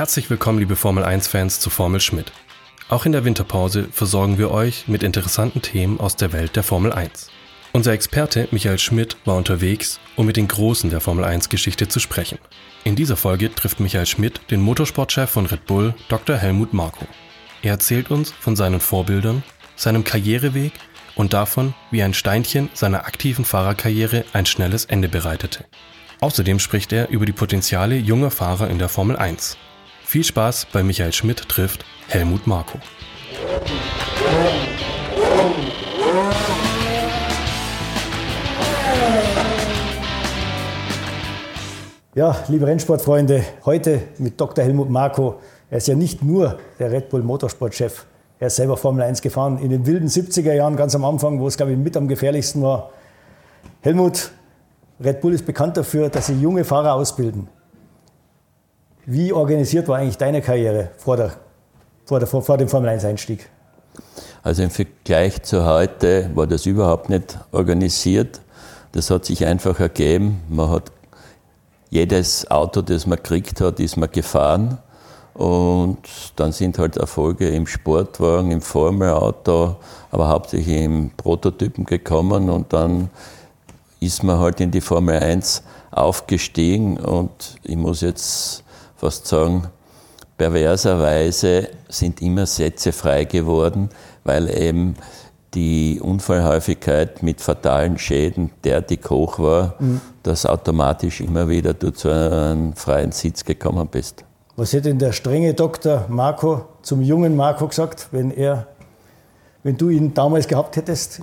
Herzlich willkommen, liebe Formel 1-Fans, zu Formel Schmidt. Auch in der Winterpause versorgen wir euch mit interessanten Themen aus der Welt der Formel 1. Unser Experte Michael Schmidt war unterwegs, um mit den Großen der Formel 1-Geschichte zu sprechen. In dieser Folge trifft Michael Schmidt den Motorsportchef von Red Bull, Dr. Helmut Marko. Er erzählt uns von seinen Vorbildern, seinem Karriereweg und davon, wie ein Steinchen seiner aktiven Fahrerkarriere ein schnelles Ende bereitete. Außerdem spricht er über die Potenziale junger Fahrer in der Formel 1. Viel Spaß bei Michael Schmidt trifft Helmut Marko. Ja, liebe Rennsportfreunde, heute mit Dr. Helmut Marko. Er ist ja nicht nur der Red Bull Motorsportchef, er ist selber Formel 1 gefahren in den wilden 70er Jahren, ganz am Anfang, wo es, glaube ich, mit am gefährlichsten war. Helmut, Red Bull ist bekannt dafür, dass sie junge Fahrer ausbilden. Wie organisiert war eigentlich deine Karriere vor, der, vor, der, vor dem Formel 1-Einstieg? Also im Vergleich zu heute war das überhaupt nicht organisiert. Das hat sich einfach ergeben. Man hat jedes Auto, das man gekriegt hat, ist man gefahren. Und dann sind halt Erfolge im Sportwagen, im Formelauto, aber hauptsächlich im Prototypen gekommen und dann ist man halt in die Formel 1 aufgestiegen und ich muss jetzt fast sagen, perverserweise sind immer Sätze frei geworden, weil eben die Unfallhäufigkeit mit fatalen Schäden derartig hoch war, mhm. dass automatisch immer wieder du zu einem freien Sitz gekommen bist. Was hätte denn der strenge Dr. Marco zum jungen Marco gesagt, wenn er, wenn du ihn damals gehabt hättest?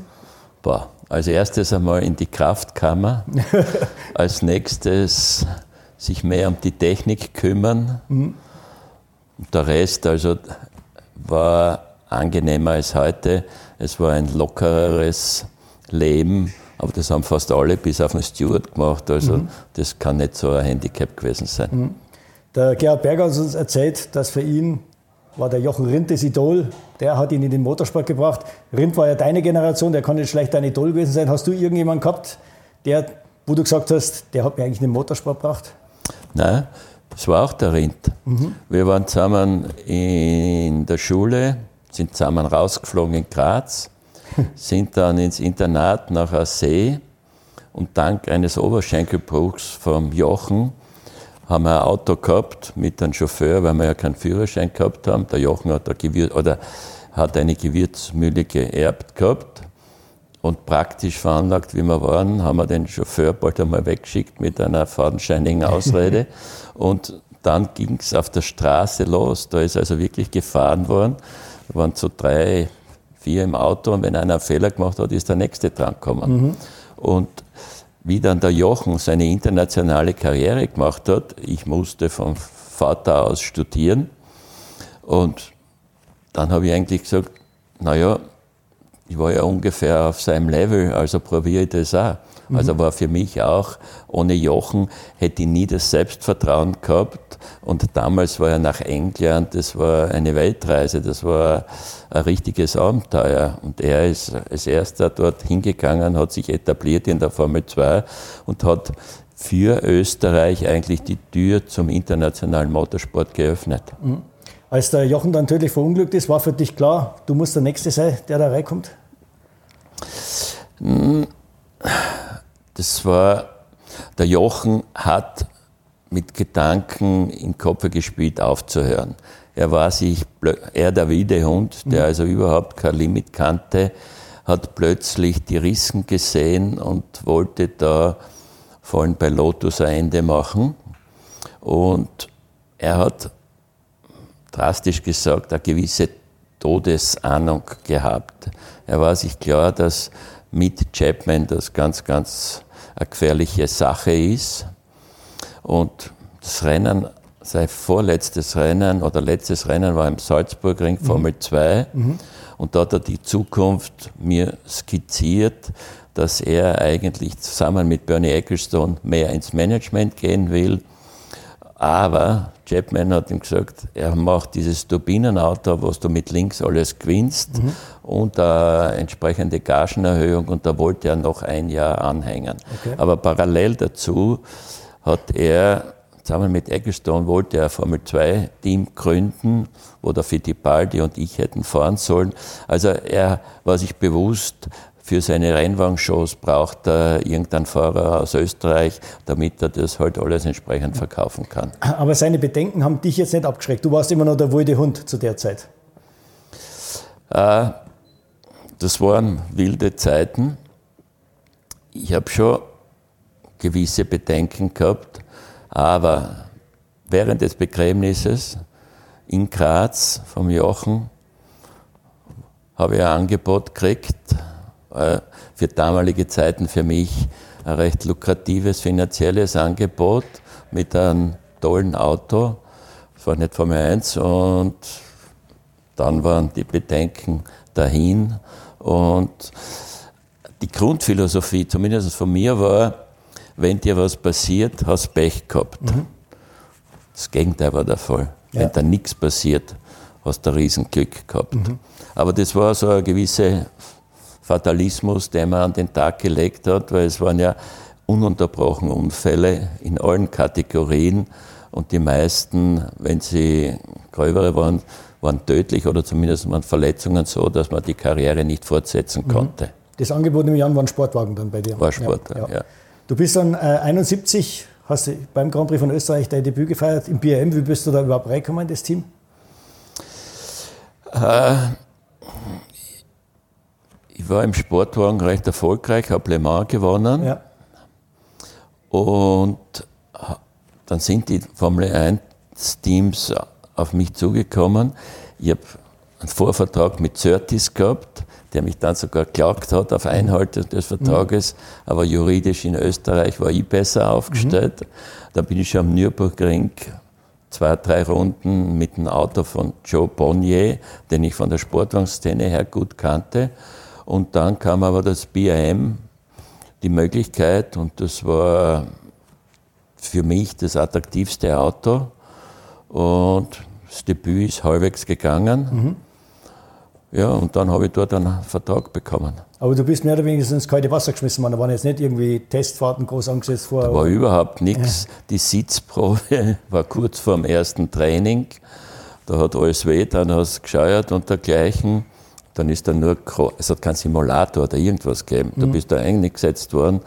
Boah, als erstes einmal in die Kraftkammer, als nächstes sich mehr um die Technik kümmern. Mhm. Der Rest also war angenehmer als heute. Es war ein lockereres Leben, aber das haben fast alle bis auf den Steward gemacht. Also mhm. das kann nicht so ein Handicap gewesen sein. Mhm. Der Gerhard Berger hat uns erzählt, dass für ihn war der Jochen Rindt das Idol. Der hat ihn in den Motorsport gebracht. Rindt war ja deine Generation, der kann nicht schlecht dein Idol gewesen sein. Hast du irgendjemanden gehabt, der, wo du gesagt hast, der hat mir eigentlich in den Motorsport gebracht? Nein, das war auch der Rindt. Mhm. Wir waren zusammen in der Schule, sind zusammen rausgeflogen in Graz, sind dann ins Internat nach Assee und dank eines Oberschenkelbruchs vom Jochen haben wir ein Auto gehabt mit einem Chauffeur, weil wir ja keinen Führerschein gehabt haben. Der Jochen hat, eine, Gewür oder hat eine Gewürzmühle geerbt gehabt. Und praktisch veranlagt, wie wir waren, haben wir den Chauffeur bald einmal weggeschickt mit einer fadenscheinigen Ausrede. und dann ging es auf der Straße los. Da ist also wirklich gefahren worden. Wir waren so drei, vier im Auto und wenn einer einen Fehler gemacht hat, ist der nächste dran gekommen. Mhm. Und wie dann der Jochen seine internationale Karriere gemacht hat. Ich musste vom Vater aus studieren und dann habe ich eigentlich gesagt, naja, ich war ja ungefähr auf seinem Level, also probiere ich das auch. Also mhm. war für mich auch, ohne Jochen hätte ich nie das Selbstvertrauen gehabt. Und damals war er nach England, das war eine Weltreise, das war ein richtiges Abenteuer. Und er ist als erster dort hingegangen, hat sich etabliert in der Formel 2 und hat für Österreich eigentlich die Tür zum internationalen Motorsport geöffnet. Mhm. Als der Jochen dann tödlich verunglückt ist, war für dich klar, du musst der Nächste sein, der da reinkommt? Hm, das war, der Jochen hat mit Gedanken im Kopf gespielt, aufzuhören. Er war sich, er der Wiedehund, der also überhaupt kein Limit kannte, hat plötzlich die Rissen gesehen und wollte da vor allem bei Lotus ein Ende machen. Und er hat drastisch gesagt, eine gewisse Todesahnung gehabt. Er war sich klar, dass mit Chapman das ganz, ganz eine gefährliche Sache ist. Und das Rennen, sein vorletztes Rennen oder letztes Rennen war im Salzburgring, Formel 2. Mhm. Und da hat er die Zukunft mir skizziert, dass er eigentlich zusammen mit Bernie Ecclestone mehr ins Management gehen will aber Chapman hat ihm gesagt, er macht dieses Turbinenauto, was du mit links alles gewinnst mhm. und eine entsprechende Gagenerhöhung und da wollte er noch ein Jahr anhängen. Okay. Aber parallel dazu hat er zusammen mit Ecclestone wollte er ein Formel 2 Team gründen, wo der Fittipaldi und ich hätten fahren sollen. Also er war sich bewusst, für seine Rennwagen-Shows braucht er irgendeinen Fahrer aus Österreich, damit er das halt alles entsprechend verkaufen kann. Aber seine Bedenken haben dich jetzt nicht abgeschreckt. Du warst immer noch der wilde Hund zu der Zeit. Äh, das waren wilde Zeiten. Ich habe schon gewisse Bedenken gehabt, aber während des Begräbnisses in Graz vom Jochen habe ich ein Angebot gekriegt, für damalige Zeiten für mich ein recht lukratives finanzielles Angebot mit einem tollen Auto. Das war nicht Formel 1 und dann waren die Bedenken dahin und die Grundphilosophie, zumindest von mir, war, wenn dir was passiert, hast Pech gehabt. Mhm. Das Gegenteil war der Fall. Ja. Wenn da nichts passiert, hast du Riesenglück gehabt. Mhm. Aber das war so eine gewisse Fatalismus, den man an den Tag gelegt hat, weil es waren ja ununterbrochen Unfälle in allen Kategorien und die meisten, wenn sie gröbere waren, waren tödlich oder zumindest waren Verletzungen so, dass man die Karriere nicht fortsetzen mhm. konnte. Das Angebot im Jahr waren Sportwagen dann bei dir? War Sportwagen, ja. ja. Du bist dann äh, 71, hast beim Grand Prix von Österreich dein Debüt gefeiert im BRM. Wie bist du da überhaupt reingekommen in das Team? Äh, ich war im Sportwagen recht erfolgreich, habe Le Mans gewonnen. Ja. Und dann sind die Formel 1 Teams auf mich zugekommen. Ich habe einen Vorvertrag mit Certis gehabt, der mich dann sogar geklagt hat auf Einhaltung des Vertrages, mhm. aber juridisch in Österreich war ich besser aufgestellt. Mhm. Da bin ich schon am Nürburgring zwei, drei Runden mit dem Auto von Joe Bonnier, den ich von der Sportwagenszene her gut kannte. Und dann kam aber das BAM, die Möglichkeit, und das war für mich das attraktivste Auto. Und das Debüt ist halbwegs gegangen. Mhm. Ja, und dann habe ich dort einen Vertrag bekommen. Aber du bist mehr oder weniger ins kalte Wasser geschmissen worden. Da waren jetzt nicht irgendwie Testfahrten groß angesetzt vor. Da war überhaupt nichts. Ja. Die Sitzprobe war kurz vor dem ersten Training. Da hat alles weh, dann hast du gescheuert und dergleichen dann ist da nur, es hat keinen Simulator oder irgendwas gegeben. Mhm. Du bist da eingesetzt worden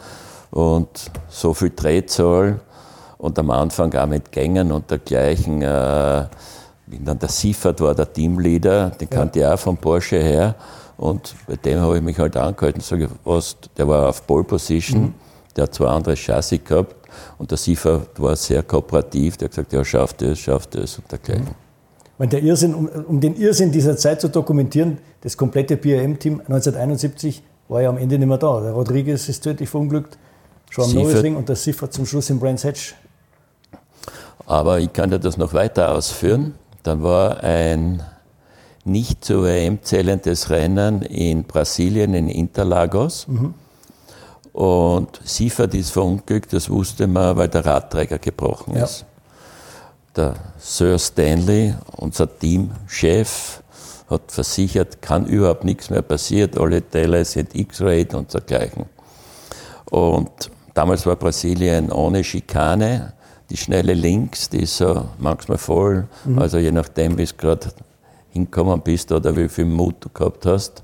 und so viel Drehzahl und am Anfang auch mit Gängen und dergleichen. Äh, dann der Siefert war der Teamleader, den ja. kannte ich auch von Porsche her. Und bei dem habe ich mich halt angehalten. Sag was, der war auf Pole Position, mhm. der hat zwei andere Chassis gehabt. Und der Siefert war sehr kooperativ, der hat gesagt, ja, schafft es, schafft es und dergleichen. Mhm. Weil der Irrsinn, um, um, den Irrsinn dieser Zeit zu dokumentieren, das komplette BRM-Team 1971 war ja am Ende nicht mehr da. Der Rodriguez ist tödlich verunglückt, schon am Norrisring und der Siffer zum Schluss im Brands Hatch. Aber ich kann dir das noch weiter ausführen. Dann war ein nicht zu WM zählendes Rennen in Brasilien, in Interlagos. Mhm. Und Siefert ist verunglückt, das wusste man, weil der Radträger gebrochen ja. ist der Sir Stanley, unser Teamchef, hat versichert, kann überhaupt nichts mehr passieren, alle Teile sind X-Rayed und dergleichen. Und damals war Brasilien ohne Schikane, die schnelle Links, die ist so manchmal voll, mhm. also je nachdem, wie du gerade hinkommen bist oder wie viel Mut du gehabt hast.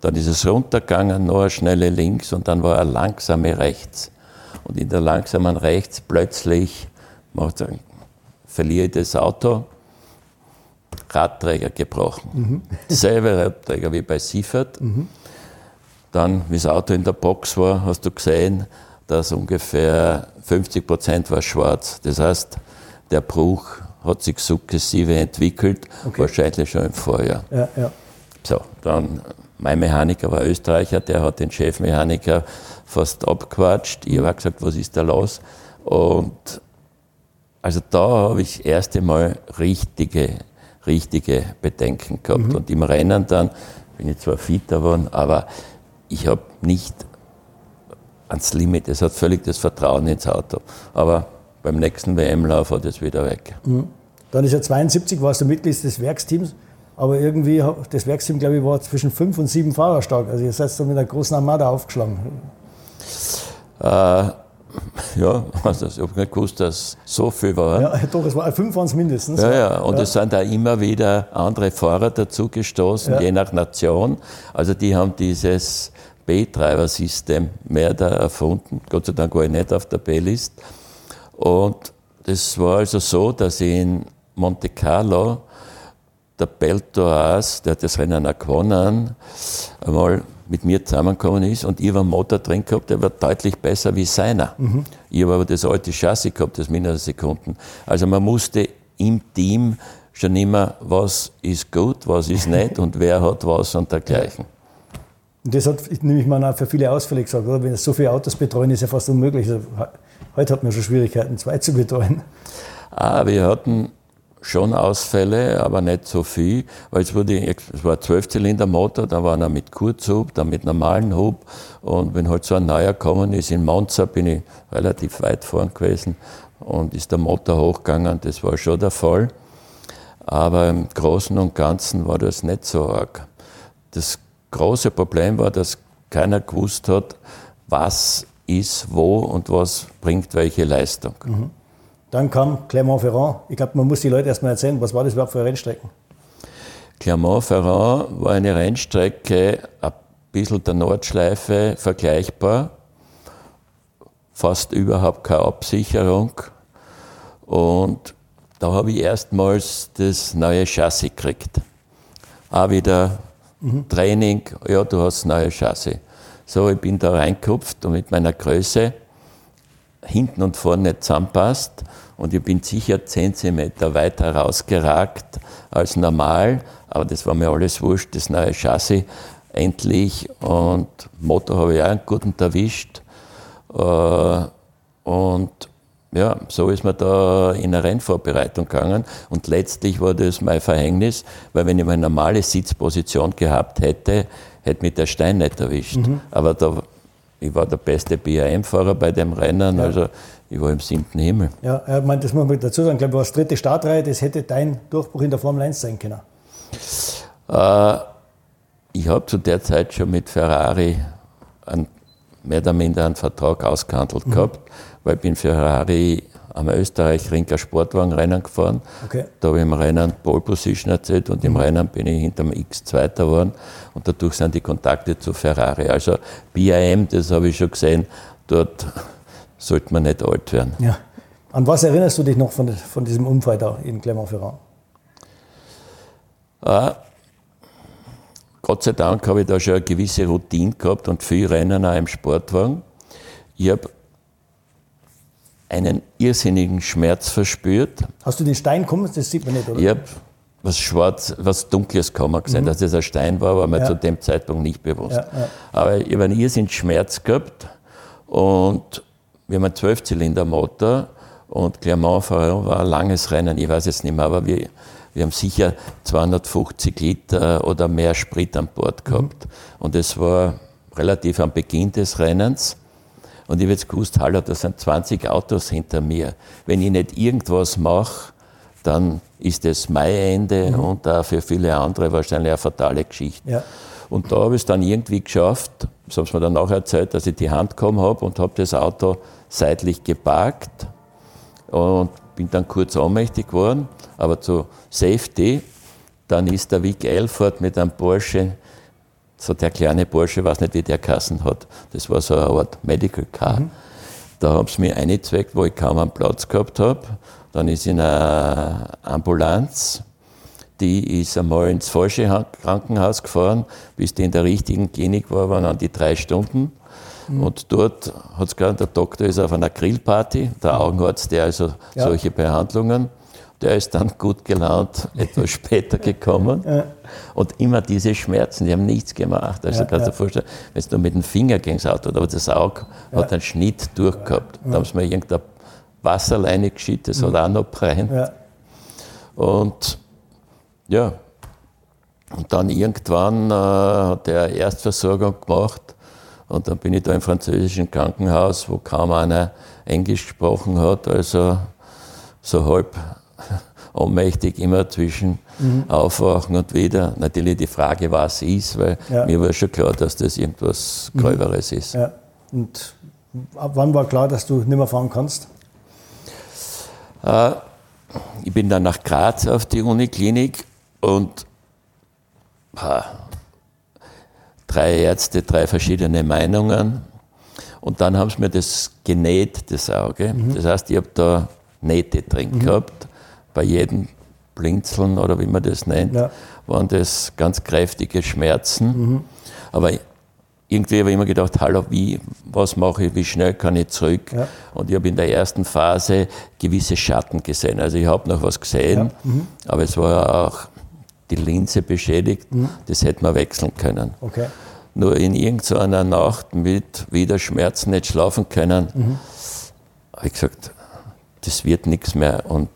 Dann ist es runtergegangen, noch eine schnelle Links und dann war er langsame rechts. Und in der langsamen rechts plötzlich macht er verliere ich das Auto, Radträger gebrochen. Mhm. Selbe Radträger wie bei Siefert. Mhm. Dann, wie das Auto in der Box war, hast du gesehen, dass ungefähr 50 Prozent war schwarz. Das heißt, der Bruch hat sich sukzessive entwickelt, okay. wahrscheinlich schon im Vorjahr. Ja, ja. So, dann mein Mechaniker war Österreicher, der hat den Chefmechaniker fast abgequatscht. Ich habe gesagt, was ist da los? Und also da habe ich das erste Mal richtige, richtige Bedenken gehabt. Mhm. Und im Rennen dann bin ich zwar fitter geworden, aber ich habe nicht ans Limit. Es hat völlig das Vertrauen ins Auto. Aber beim nächsten WM-Lauf hat es wieder weg. Mhm. Dann ist ja 72, warst du Mitglied des Werksteams, aber irgendwie, das Werksteam, glaube ich, war zwischen fünf und sieben Fahrer stark. Also ihr seid da mit einer großen Armada aufgeschlagen. Äh, Ja, also ich habe nicht gewusst, dass so viel war. Ja, doch, es war fünf waren es mindestens. Ja, ja, und ja. es sind da immer wieder andere Fahrer dazugestoßen, ja. je nach Nation. Also die haben dieses B-Treiber-System mehr da erfunden. Gott sei Dank war ich nicht auf der B-List. Und das war also so, dass in Monte Carlo der Beltoas, der hat das Rennen auch gewonnen, einmal mit mir zusammengekommen ist und ich habe einen Motor drin gehabt, der war deutlich besser wie seiner. Mhm. Ich habe aber das alte Chassis gehabt, das Mindersekunden. Also man musste im Team schon immer, was ist gut, was ist nicht und wer hat was und dergleichen. Und das hat, nehme ich mal an, für viele Ausfälle gesagt, oder? Wenn so viele Autos betreuen, ist ja fast unmöglich. Also, heute hat man schon Schwierigkeiten, zwei zu betreuen. Ah, wir hatten schon Ausfälle, aber nicht so viel, weil es, wurde, es war ein Zwölfzylinder-Motor, da war einer mit Kurzhub, dann mit normalem Hub und wenn halt so ein neuer gekommen ist, in Monza bin ich relativ weit vorn gewesen und ist der Motor hochgegangen, das war schon der Fall. Aber im Großen und Ganzen war das nicht so arg. Das große Problem war, dass keiner gewusst hat, was ist wo und was bringt welche Leistung. Mhm. Dann kam Clermont-Ferrand. Ich glaube, man muss die Leute erstmal erzählen, was war das überhaupt für Rennstrecken? Clermont-Ferrand war eine Rennstrecke, ein bisschen der Nordschleife vergleichbar, fast überhaupt keine Absicherung. Und da habe ich erstmals das neue Chassis gekriegt. Auch wieder mhm. Training, ja, du hast das neue Chassis. So, ich bin da reingekupft und mit meiner Größe hinten und vorne nicht zusammenpasst. Und ich bin sicher 10 cm weiter rausgeragt als normal, aber das war mir alles wurscht, das neue Chassis endlich. Und Motor habe ich auch einen guten erwischt. Äh, und ja, so ist man da in eine Rennvorbereitung gegangen. Und letztlich war das mein Verhängnis, weil wenn ich meine normale Sitzposition gehabt hätte, hätte mich der Stein nicht erwischt. Mhm. Aber da ich war der beste BAM-Fahrer bei dem Rennen, ja. also ich war im siebten Himmel. Ja, ich meine, das muss man dazu sagen, ich glaube, du warst dritte Startreihe, das hätte dein Durchbruch in der Formel 1 sein können. Äh, ich habe zu der Zeit schon mit Ferrari einen, mehr oder minder einen Vertrag ausgehandelt mhm. gehabt, weil ich bin Ferrari am Österreich-Ring Sportwagenrennen gefahren. Okay. Da habe ich im Rennen Pole Position erzählt und im mhm. Rennen bin ich hinterm X Zweiter geworden und dadurch sind die Kontakte zu Ferrari. Also BIM, das habe ich schon gesehen, dort sollte man nicht alt werden. Ja. An was erinnerst du dich noch von, von diesem Unfall da in Clermont-Ferrand? Ah, Gott sei Dank habe ich da schon eine gewisse Routine gehabt und viel Rennen auch im Sportwagen. Ich habe einen irrsinnigen Schmerz verspürt. Hast du den Stein kommen? Das sieht man nicht, oder? Habe was Schwarz, was Dunkles kommen gesehen. Mhm. Dass das ein Stein war, war mir ja. zu dem Zeitpunkt nicht bewusst. Ja, ja. Aber ich habe einen irrsinnigen Schmerz gehabt und wir haben einen Zwölfzylinder-Motor und Clermont-Ferrand war ein langes Rennen, ich weiß es nicht mehr, aber wir, wir haben sicher 250 Liter oder mehr Sprit an Bord gehabt. Mhm. Und es war relativ am Beginn des Rennens. Und ich habe jetzt gewusst, hallo, da sind 20 Autos hinter mir. Wenn ich nicht irgendwas mache, dann ist es mein Ende mhm. und auch für viele andere wahrscheinlich eine fatale Geschichte. Ja. Und da habe ich es dann irgendwie geschafft, das haben sie mir dann auch erzählt, dass ich die Hand gekommen habe und habe das Auto seitlich geparkt und bin dann kurz ohnmächtig geworden, aber zu Safety, dann ist der Vic Elford mit einem Porsche so der kleine Bursche, weiß nicht, wie der Kassen hat. Das war so eine Art Medical Car. Mhm. Da haben sie mich eingezweckt, wo ich kaum einen Platz gehabt habe. Dann ist in eine Ambulanz, die ist einmal ins falsche Krankenhaus gefahren, bis die in der richtigen Klinik war, waren dann die drei Stunden. Mhm. Und dort hat es gerade, der Doktor ist auf einer Grillparty, der mhm. Augenarzt, der also ja. solche Behandlungen der ist dann gut gelaunt etwas später gekommen. Ja. Und immer diese Schmerzen, die haben nichts gemacht. Also ja, kannst du dir vorstellen, wenn du mit dem Finger gegen das Auto, aber das Auge hat einen Schnitt durchgehabt. Da haben sie mir irgendeine Wasserleine geschickt, das hat auch noch brennt. Und ja, und dann irgendwann äh, hat er Erstversorgung gemacht. Und dann bin ich da im französischen Krankenhaus, wo kaum einer Englisch gesprochen hat, also so halb ohnmächtig, immer zwischen mhm. Aufwachen und wieder. Natürlich die Frage, was ist, weil ja. mir war schon klar, dass das irgendwas Gröberes mhm. ist. Ja. Und Ab wann war klar, dass du nicht mehr fahren kannst? Äh, ich bin dann nach Graz auf die Uniklinik und äh, drei Ärzte, drei verschiedene Meinungen. Und dann haben sie mir das genäht, das Auge. Mhm. Das heißt, ich habe da Nähte drin mhm. gehabt. Bei jedem Blinzeln oder wie man das nennt, ja. waren das ganz kräftige Schmerzen. Mhm. Aber irgendwie habe ich immer gedacht, hallo, wie, was mache ich, wie schnell kann ich zurück? Ja. Und ich habe in der ersten Phase gewisse Schatten gesehen. Also ich habe noch was gesehen, ja. mhm. aber es war auch die Linse beschädigt. Mhm. Das hätte man wechseln können. Okay. Nur in irgendeiner Nacht mit wieder Schmerzen nicht schlafen können, mhm. habe ich gesagt, das wird nichts mehr und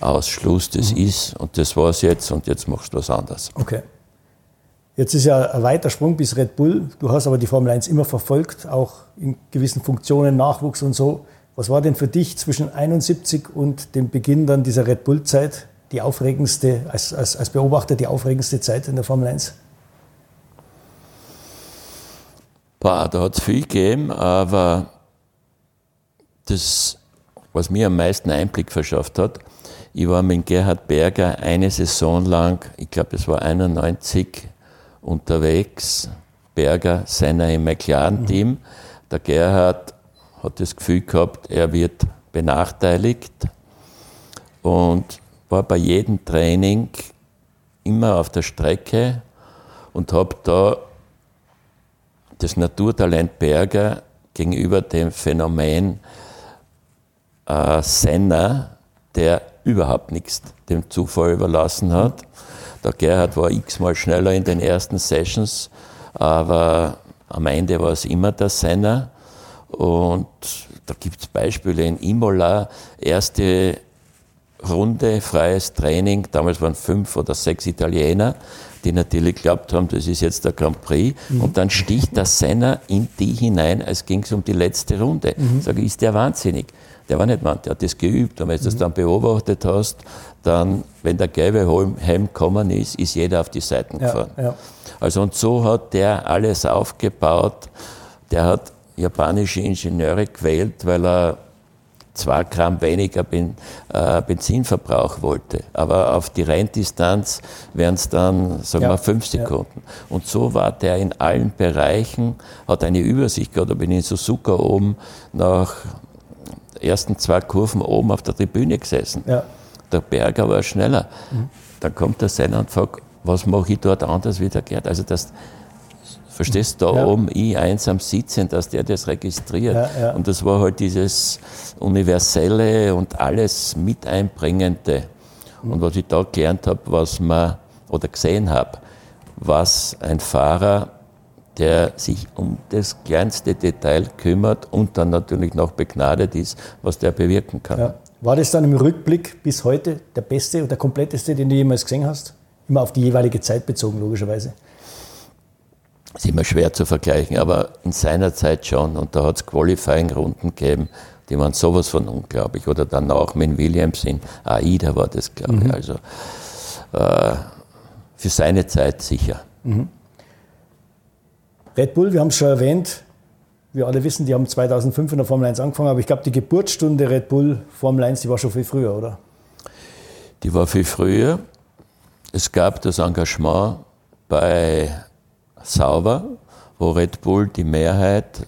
Ausschluss, das mhm. ist und das war es jetzt und jetzt machst du was anderes. Okay. Jetzt ist ja ein weiter Sprung bis Red Bull. Du hast aber die Formel 1 immer verfolgt, auch in gewissen Funktionen, Nachwuchs und so. Was war denn für dich zwischen 71 und dem Beginn dann dieser Red Bull-Zeit die aufregendste, als, als, als Beobachter die aufregendste Zeit in der Formel 1? Boah, da hat es viel gegeben, aber das, was mir am meisten Einblick verschafft hat, ich war mit Gerhard Berger eine Saison lang, ich glaube es war 91, unterwegs. Berger, seiner im McLaren-Team. Der Gerhard hat das Gefühl gehabt, er wird benachteiligt und war bei jedem Training immer auf der Strecke und habe da das Naturtalent Berger gegenüber dem Phänomen äh, Senna, der überhaupt nichts dem Zufall überlassen hat. Der Gerhard war x-mal schneller in den ersten Sessions, aber am Ende war es immer der Senner. Und da gibt es Beispiele in Imola, erste Runde, freies Training, damals waren fünf oder sechs Italiener, die natürlich glaubt haben, das ist jetzt der Grand Prix. Mhm. Und dann sticht der Senner in die hinein, als ging es um die letzte Runde. Mhm. Sage ist der wahnsinnig? Der war nicht Mann, der hat das geübt. Und wenn du das mhm. dann beobachtet hast, dann, wenn der gelbe Helm gekommen ist, ist jeder auf die Seiten gefahren. Ja, ja. Also und so hat der alles aufgebaut. Der hat japanische Ingenieure gewählt, weil er zwei Gramm weniger äh, Benzinverbrauch wollte. Aber auf die Renndistanz wären es dann, sagen ja, wir, fünf Sekunden. Ja. Und so war der in allen Bereichen, hat eine Übersicht gehabt. Da bin ich in Suzuka oben nach ersten zwei Kurven oben auf der Tribüne gesessen. Ja der Berger war schneller. Mhm. Dann kommt der Senner und fragt, was mache ich dort anders wie der Gerd? Also das, verstehst du, da ja. oben ich einsam sitzen, dass der das registriert. Ja, ja. Und das war halt dieses Universelle und alles mit einbringende. Mhm. Und was ich da gelernt habe, was man, oder gesehen habe, was ein Fahrer, der sich um das kleinste Detail kümmert und dann natürlich noch begnadet ist, was der bewirken kann. War das dann im Rückblick bis heute der beste oder der kompletteste, den du jemals gesehen hast? Immer auf die jeweilige Zeit bezogen, logischerweise. Das ist immer schwer zu vergleichen, aber in seiner Zeit schon. Und da hat es Qualifying-Runden gegeben, die waren sowas von unglaublich. Oder dann auch mit Williams in AIDA war das, glaube ich. Mhm. Also äh, für seine Zeit sicher. Mhm. Red Bull, wir haben es schon erwähnt, wir alle wissen, die haben 2005 in der Formel 1 angefangen, aber ich glaube, die Geburtsstunde Red Bull Formel 1, die war schon viel früher, oder? Die war viel früher. Es gab das Engagement bei Sauber, wo Red Bull die Mehrheit,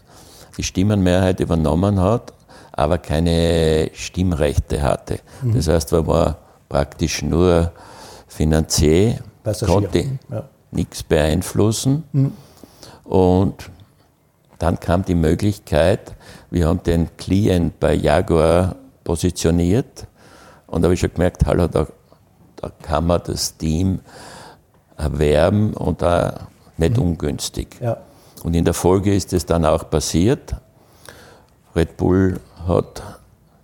die Stimmenmehrheit übernommen hat, aber keine Stimmrechte hatte. Mhm. Das heißt, man war praktisch nur Finanzier, konnte ja. nichts beeinflussen. Mhm. Und dann kam die Möglichkeit, wir haben den Client bei Jaguar positioniert und da habe ich schon gemerkt, hallo, da, da kann man das Team erwerben und da nicht mhm. ungünstig. Ja. Und in der Folge ist es dann auch passiert. Red Bull hat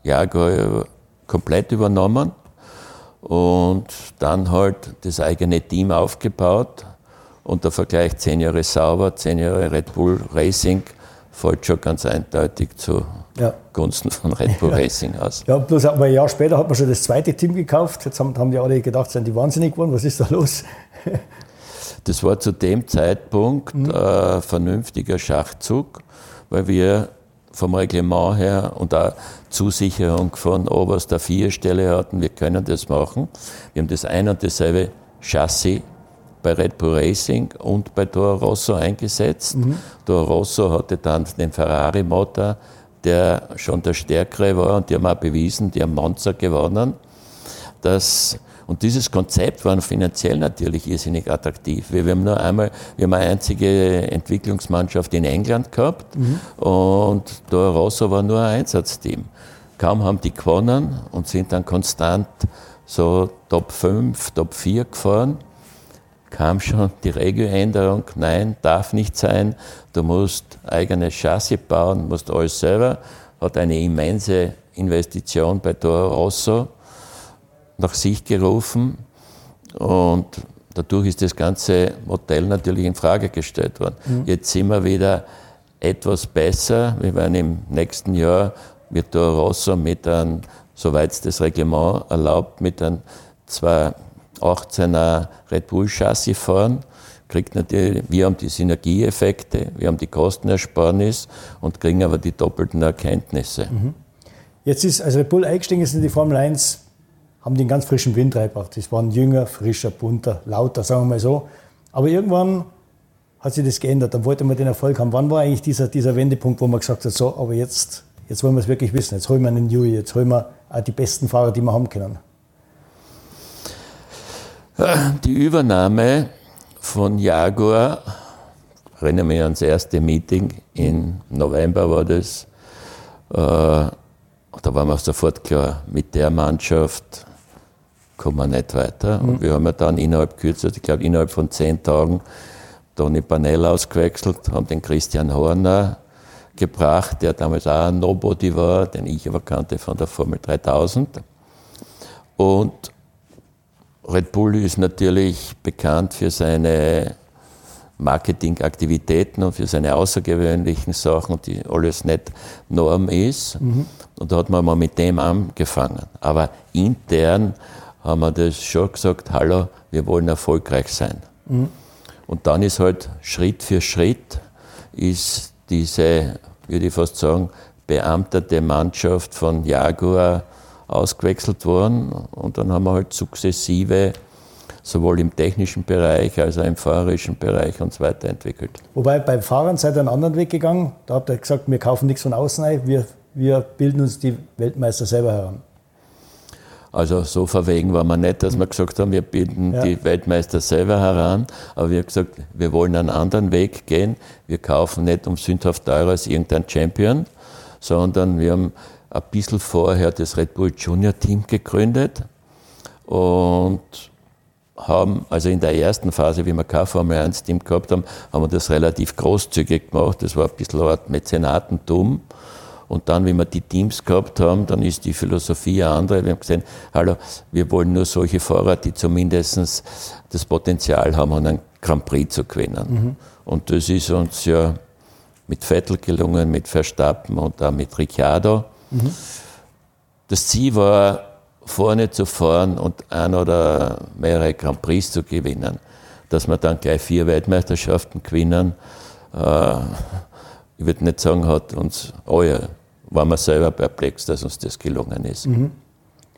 Jaguar komplett übernommen und dann halt das eigene Team aufgebaut und der Vergleich 10 Jahre Sauber, 10 Jahre Red Bull Racing fällt schon ganz eindeutig zu ja. Gunsten von Red Bull ja. Racing aus. Ja, bloß aber ein Jahr später hat man schon das zweite Team gekauft. Jetzt haben, haben die alle gedacht, sind die wahnsinnig geworden, was ist da los? das war zu dem Zeitpunkt mhm. äh, vernünftiger Schachzug, weil wir vom Reglement her und auch Zusicherung von oberster Vierstelle hatten, wir können das machen. Wir haben das ein und dasselbe Chassis bei Red Bull Racing und bei Toro Rosso eingesetzt. Mhm. Toro Rosso hatte dann den Ferrari-Motor, der schon der stärkere war und die haben auch bewiesen, die haben Monza gewonnen. Dass, und dieses Konzept war finanziell natürlich irrsinnig attraktiv. Wir, haben nur einmal, wir haben eine einzige Entwicklungsmannschaft in England gehabt mhm. und Toro Rosso war nur ein Einsatzteam. Kaum haben die gewonnen und sind dann konstant so Top 5, Top 4 gefahren kam schon die Regioänderung, nein, darf nicht sein, du musst eigenes Chassis bauen, musst alles selber, hat eine immense Investition bei Toro Rosso nach sich gerufen und dadurch ist das ganze Modell natürlich in Frage gestellt worden. Mhm. Jetzt sind wir wieder etwas besser, wir werden im nächsten Jahr mit Toro Rosso mit einem, soweit es das Reglement erlaubt, mit einem zwei 18er Red Bull Chassis fahren, kriegt natürlich, wir haben die Synergieeffekte, wir haben die Kostenersparnis und kriegen aber die doppelten Erkenntnisse. Mhm. Jetzt ist, als Red Bull eingestiegen ist in die Formel 1, haben die einen ganz frischen Wind reingebracht. Das waren jünger, frischer, bunter, lauter, sagen wir mal so. Aber irgendwann hat sich das geändert. Dann wollte man den Erfolg haben. Wann war eigentlich dieser, dieser Wendepunkt, wo man gesagt hat, so, aber jetzt, jetzt wollen wir es wirklich wissen. Jetzt holen wir einen Newey, jetzt holen wir auch die besten Fahrer, die wir haben können. Die Übernahme von Jaguar, ich erinnere mich ans erste Meeting, im November war das, äh, da waren wir sofort klar, mit der Mannschaft kommen wir nicht weiter. Mhm. Und wir haben ja dann innerhalb kürzer, ich glaube innerhalb von zehn Tagen, Toni Panell ausgewechselt, haben den Christian Horner gebracht, der damals auch ein Nobody war, den ich aber kannte von der Formel 3000. Und Red Bull ist natürlich bekannt für seine Marketingaktivitäten und für seine außergewöhnlichen Sachen, die alles nicht Norm ist. Mhm. Und da hat man mal mit dem angefangen. Aber intern haben wir das schon gesagt, hallo, wir wollen erfolgreich sein. Mhm. Und dann ist halt Schritt für Schritt ist diese, würde ich fast sagen, beamtete Mannschaft von Jaguar ausgewechselt worden und dann haben wir halt sukzessive sowohl im technischen Bereich als auch im fahrerischen Bereich uns weiterentwickelt. Wobei beim Fahrern seid ihr einen anderen Weg gegangen. Da habt ihr gesagt, wir kaufen nichts von außen ein, wir, wir bilden uns die Weltmeister selber heran. Also so verwegen waren wir nicht, dass wir gesagt haben, wir bilden ja. die Weltmeister selber heran, aber wir haben gesagt, wir wollen einen anderen Weg gehen. Wir kaufen nicht um sündhaft teurer als irgendein Champion, sondern wir haben ein bisschen vorher das Red Bull Junior Team gegründet und haben, also in der ersten Phase, wie wir kein Formel 1 Team gehabt haben, haben wir das relativ großzügig gemacht. Das war ein bisschen eine Art Mäzenatentum. Und dann, wie wir die Teams gehabt haben, dann ist die Philosophie eine andere. Wir haben gesehen, hallo, wir wollen nur solche Fahrer, die zumindest das Potenzial haben, einen Grand Prix zu gewinnen. Mhm. Und das ist uns ja mit Vettel gelungen, mit Verstappen und auch mit Ricciardo. Das Ziel war, vorne zu fahren und ein oder mehrere Grand Prix zu gewinnen. Dass wir dann gleich vier Weltmeisterschaften gewinnen, äh, ich würde nicht sagen, hat uns, ja, waren wir selber perplex, dass uns das gelungen ist. Mhm.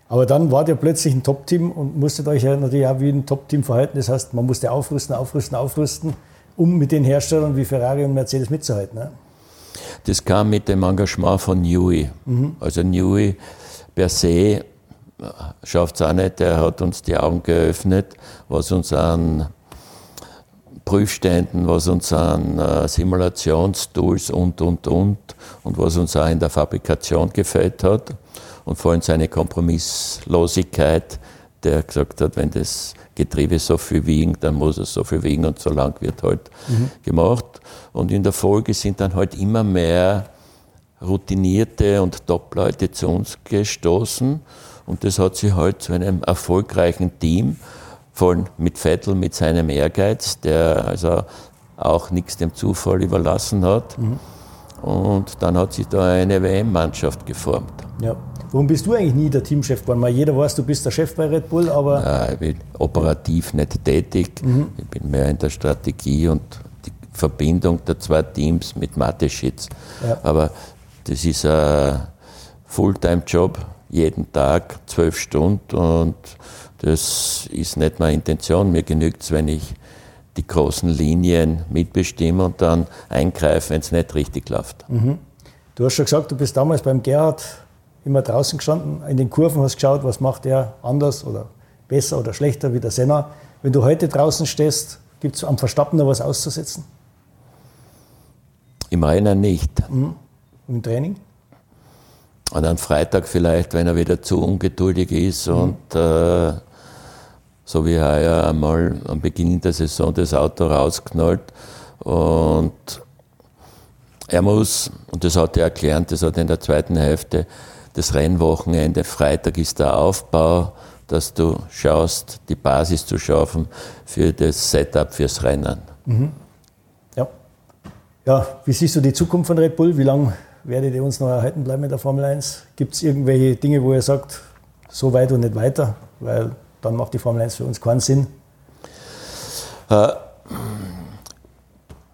Aber dann war ihr plötzlich ein Top-Team und musstet euch ja natürlich auch wie ein Top-Team verhalten. Das heißt, man musste aufrüsten, aufrüsten, aufrüsten, um mit den Herstellern wie Ferrari und Mercedes mitzuhalten. Ne? Das kam mit dem Engagement von Newey. Mhm. Also Newey per se äh, schafft es auch nicht, der hat uns die Augen geöffnet, was uns an Prüfständen, was uns an äh, Simulationstools und, und, und und was uns auch in der Fabrikation gefällt hat und vor allem seine Kompromisslosigkeit, der gesagt hat, wenn das Getriebe so viel wiegen, dann muss es so viel wiegen und so lang wird halt mhm. gemacht. Und in der Folge sind dann halt immer mehr routinierte und Top-Leute zu uns gestoßen. Und das hat sich halt zu einem erfolgreichen Team, vor allem mit Vettel, mit seinem Ehrgeiz, der also auch nichts dem Zufall überlassen hat. Mhm. Und dann hat sich da eine WM-Mannschaft geformt. Ja. Warum bist du eigentlich nie der Teamchef geworden? Weil jeder weiß, du bist der Chef bei Red Bull, aber. Nein, ich bin operativ nicht tätig. Mhm. Ich bin mehr in der Strategie und die Verbindung der zwei Teams mit Mateschitz. Ja. Aber das ist ein Fulltime-Job, jeden Tag, zwölf Stunden und das ist nicht meine Intention. Mir genügt es, wenn ich die großen Linien mitbestimme und dann eingreife, wenn es nicht richtig läuft. Mhm. Du hast schon gesagt, du bist damals beim Gerhard immer draußen gestanden, in den Kurven hast geschaut, was macht er anders oder besser oder schlechter wie der Senna. Wenn du heute draußen stehst, gibt es am Verstappen noch was auszusetzen? Im Rennen nicht. Mhm. Im Training? Und am Freitag vielleicht, wenn er wieder zu ungeduldig ist mhm. und äh, so wie heuer einmal am Beginn der Saison das Auto rausknallt und er muss, und das hat er erklärt, das hat er in der zweiten Hälfte das Rennwochenende, Freitag ist der Aufbau, dass du schaust, die Basis zu schaffen für das Setup fürs Rennen. Mhm. Ja. ja, wie siehst du die Zukunft von Red Bull? Wie lange werdet ihr uns noch erhalten bleiben in der Formel 1? Gibt es irgendwelche Dinge, wo ihr sagt, so weit und nicht weiter? Weil dann macht die Formel 1 für uns keinen Sinn. Äh,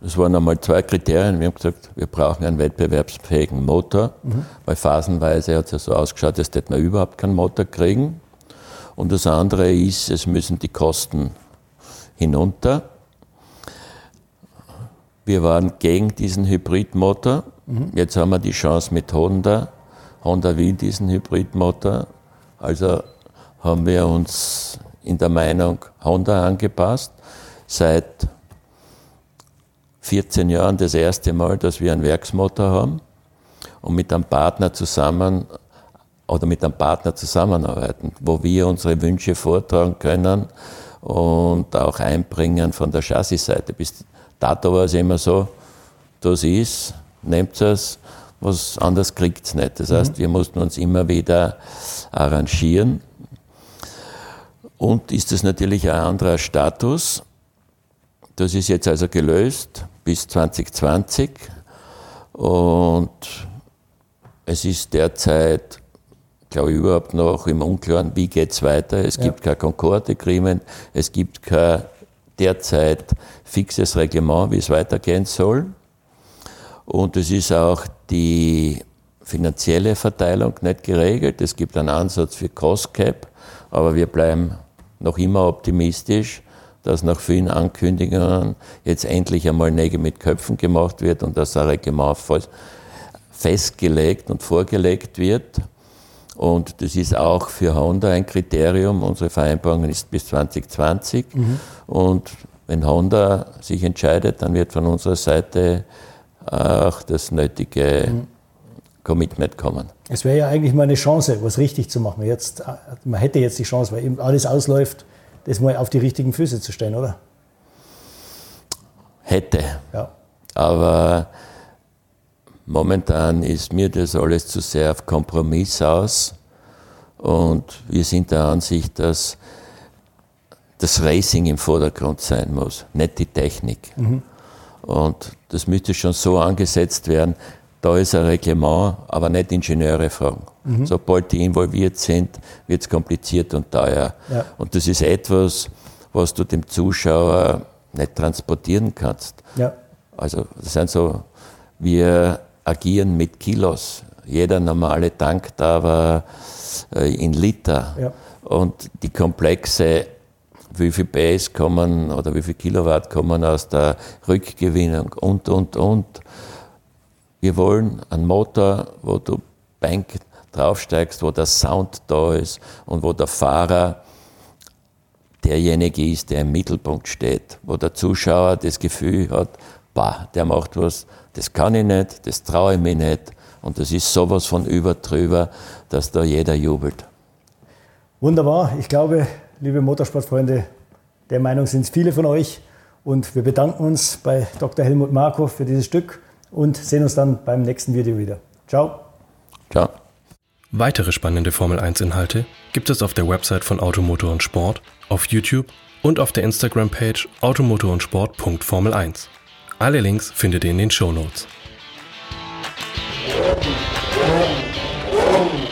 es waren einmal zwei Kriterien. Wir haben gesagt, wir brauchen einen wettbewerbsfähigen Motor, mhm. weil phasenweise hat es ja so ausgeschaut, dass wir überhaupt keinen Motor kriegen. Und das andere ist, es müssen die Kosten hinunter. Wir waren gegen diesen Hybridmotor. Mhm. Jetzt haben wir die Chance mit Honda. Honda will diesen Hybridmotor. Also haben wir uns in der Meinung Honda angepasst. Seit 14 Jahren das erste Mal, dass wir einen Werksmotor haben und mit einem Partner zusammen oder mit einem Partner zusammenarbeiten, wo wir unsere Wünsche vortragen können und auch einbringen von der Chassis-Seite. Bis dato war es immer so, das ist, nehmt es, was anderes kriegt es nicht. Das heißt, mhm. wir mussten uns immer wieder arrangieren. Und ist es natürlich ein anderer Status. Das ist jetzt also gelöst bis 2020 und es ist derzeit, glaube ich, überhaupt noch im Unklaren, wie geht es weiter. Es ja. gibt kein Concord-Agreement, es gibt kein derzeit fixes Reglement, wie es weitergehen soll. Und es ist auch die finanzielle Verteilung nicht geregelt. Es gibt einen Ansatz für Cost Cap, aber wir bleiben noch immer optimistisch, dass nach vielen Ankündigungen jetzt endlich einmal Nägel mit Köpfen gemacht wird und dass ein Reglement festgelegt und vorgelegt wird. Und das ist auch für Honda ein Kriterium. Unsere Vereinbarung ist bis 2020. Mhm. Und wenn Honda sich entscheidet, dann wird von unserer Seite auch das nötige mhm. Commitment kommen. Es wäre ja eigentlich mal eine Chance, was richtig zu machen. Jetzt, man hätte jetzt die Chance, weil eben alles ausläuft, das mal auf die richtigen Füße zu stellen, oder? Hätte. Ja. Aber momentan ist mir das alles zu sehr auf Kompromiss aus. Und wir sind der Ansicht, dass das Racing im Vordergrund sein muss, nicht die Technik. Mhm. Und das müsste schon so angesetzt werden, da ist ein Reglement, aber nicht Ingenieure fragen. Mhm. Sobald die involviert sind, wird es kompliziert und teuer. Ja. Und das ist etwas, was du dem Zuschauer nicht transportieren kannst. Ja. Also das sind so, wir agieren mit Kilos. Jeder normale tankt aber äh, in Liter. Ja. Und die komplexe, wie viel PS kommen oder wie viel Kilowatt kommen aus der Rückgewinnung und, und, und. Wir wollen einen Motor, wo du Bank draufsteigst, wo der Sound da ist und wo der Fahrer derjenige ist, der im Mittelpunkt steht, wo der Zuschauer das Gefühl hat, bah, der macht was, das kann ich nicht, das traue ich mir nicht. Und das ist sowas von übertrüber, dass da jeder jubelt. Wunderbar. Ich glaube, liebe Motorsportfreunde, der Meinung sind viele von euch. Und wir bedanken uns bei Dr. Helmut Marko für dieses Stück und sehen uns dann beim nächsten Video wieder. Ciao. Ciao. Weitere spannende Formel 1-Inhalte gibt es auf der Website von Automotor und Sport, auf YouTube und auf der Instagram-Page automotorundsport.formel1. Alle Links findet ihr in den Shownotes. Notes.